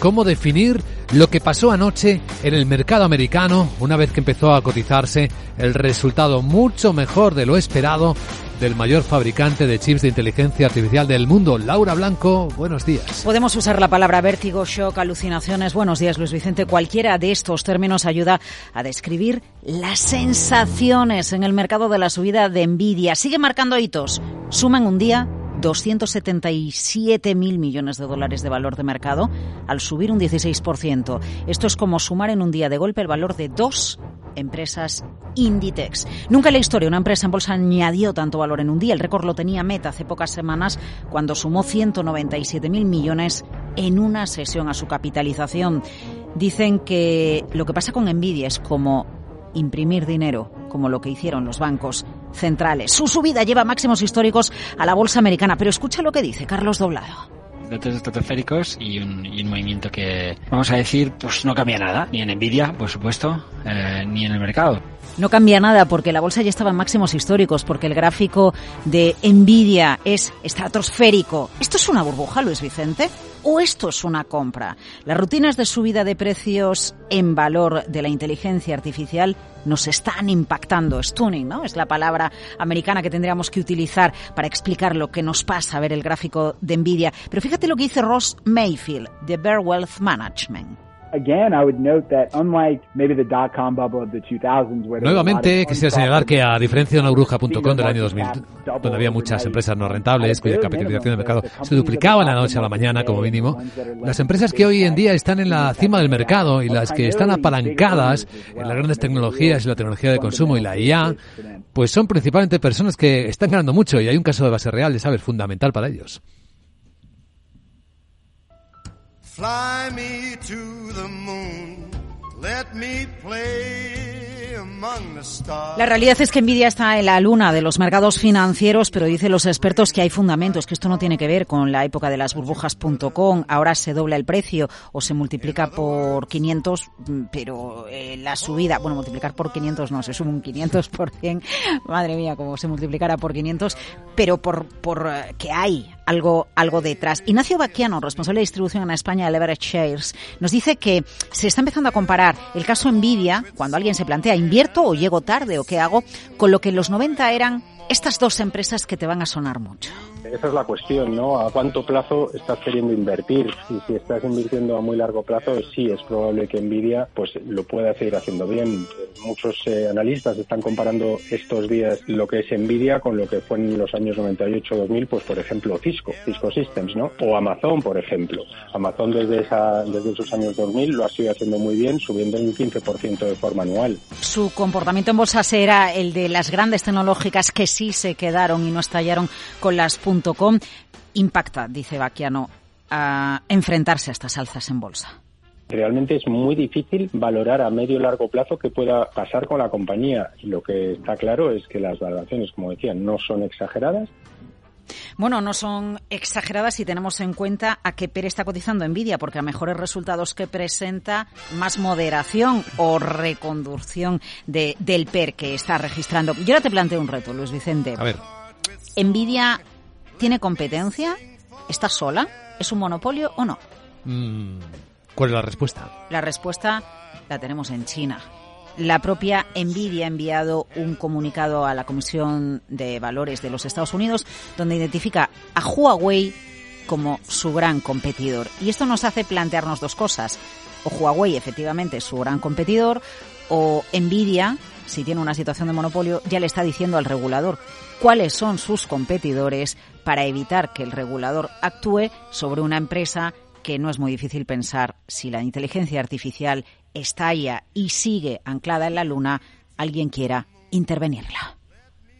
cómo definir lo que pasó anoche en el mercado americano una vez que empezó a cotizarse el resultado mucho mejor de lo esperado del mayor fabricante de chips de inteligencia artificial del mundo. Laura Blanco, buenos días. Podemos usar la palabra vértigo, shock, alucinaciones. Buenos días, Luis Vicente. Cualquiera de estos términos ayuda a describir las sensaciones en el mercado de la subida de Nvidia. Sigue marcando hitos. Suma en un día 277 mil millones de dólares de valor de mercado al subir un 16%. Esto es como sumar en un día de golpe el valor de dos empresas Inditex. Nunca en la historia una empresa en bolsa añadió tanto valor en un día. El récord lo tenía Meta hace pocas semanas cuando sumó 197 mil millones en una sesión a su capitalización. Dicen que lo que pasa con Nvidia es como imprimir dinero, como lo que hicieron los bancos centrales. Su subida lleva máximos históricos a la bolsa americana, pero escucha lo que dice Carlos Doblado datos estratosféricos y un, y un movimiento que, vamos a decir, pues no cambia nada, ni en Nvidia, por supuesto, eh, ni en el mercado. No cambia nada porque la bolsa ya estaba en máximos históricos, porque el gráfico de Nvidia es estratosférico. ¿Esto es una burbuja, Luis Vicente? ¿O esto es una compra? Las rutinas de subida de precios en valor de la inteligencia artificial nos están impactando. Stunning, ¿no? Es la palabra americana que tendríamos que utilizar para explicar lo que nos pasa a ver el gráfico de Nvidia. Pero fíjate lo que dice Ross Mayfield de Bear Wealth Management. Nuevamente, quisiera señalar que a diferencia de una bruja.com del año 2000, donde había muchas empresas no rentables cuya capitalización de mercado se duplicaba en la noche a la mañana como mínimo, las empresas que hoy en día están en la cima del mercado y las que están apalancadas en las grandes tecnologías y la tecnología de consumo y la IA, pues son principalmente personas que están ganando mucho y hay un caso de base real, de saber, fundamental para ellos. Fly me to the moon. Let me play La realidad es que Nvidia está en la luna de los mercados financieros, pero dicen los expertos que hay fundamentos, que esto no tiene que ver con la época de las burbujas.com. Ahora se dobla el precio o se multiplica por 500, pero eh, la subida, bueno, multiplicar por 500 no, se sube un 500 por 100. Madre mía, como se multiplicara por 500, pero por, por eh, que hay algo, algo detrás. Ignacio Baquiano, responsable de distribución en España de Leverage Shares, nos dice que se está empezando a comparar el caso Nvidia, cuando alguien se plantea invierto o llego tarde o qué hago, con lo que en los 90 eran estas dos empresas que te van a sonar mucho. Esa es la cuestión, ¿no? ¿A cuánto plazo estás queriendo invertir? Y si estás invirtiendo a muy largo plazo, sí es probable que Nvidia pues lo pueda seguir haciendo bien. Muchos eh, analistas están comparando estos días lo que es Nvidia con lo que fue en los años 98-2000, pues por ejemplo Cisco, Cisco Systems, ¿no? O Amazon, por ejemplo. Amazon desde esa desde esos años 2000 lo ha seguido haciendo muy bien, subiendo un 15% de forma anual. Su comportamiento en bolsa será el de las grandes tecnológicas que sí se quedaron y no estallaron con las impacta, dice Baquiano, a enfrentarse a estas alzas en bolsa? Realmente es muy difícil valorar a medio y largo plazo qué pueda pasar con la compañía. Y lo que está claro es que las valoraciones, como decía, no son exageradas. Bueno, no son exageradas si tenemos en cuenta a qué PER está cotizando Nvidia, porque a mejores resultados que presenta, más moderación o reconducción de, del PER que está registrando. Yo ahora te planteo un reto, Luis Vicente. A ver. Nvidia ¿Tiene competencia? ¿Está sola? ¿Es un monopolio o no? Mm, ¿Cuál es la respuesta? La respuesta la tenemos en China. La propia Nvidia ha enviado un comunicado a la Comisión de Valores de los Estados Unidos donde identifica a Huawei como su gran competidor. Y esto nos hace plantearnos dos cosas. O Huawei efectivamente es su gran competidor o Nvidia si tiene una situación de monopolio, ya le está diciendo al regulador cuáles son sus competidores para evitar que el regulador actúe sobre una empresa que no es muy difícil pensar si la inteligencia artificial estalla y sigue anclada en la luna, alguien quiera intervenirla.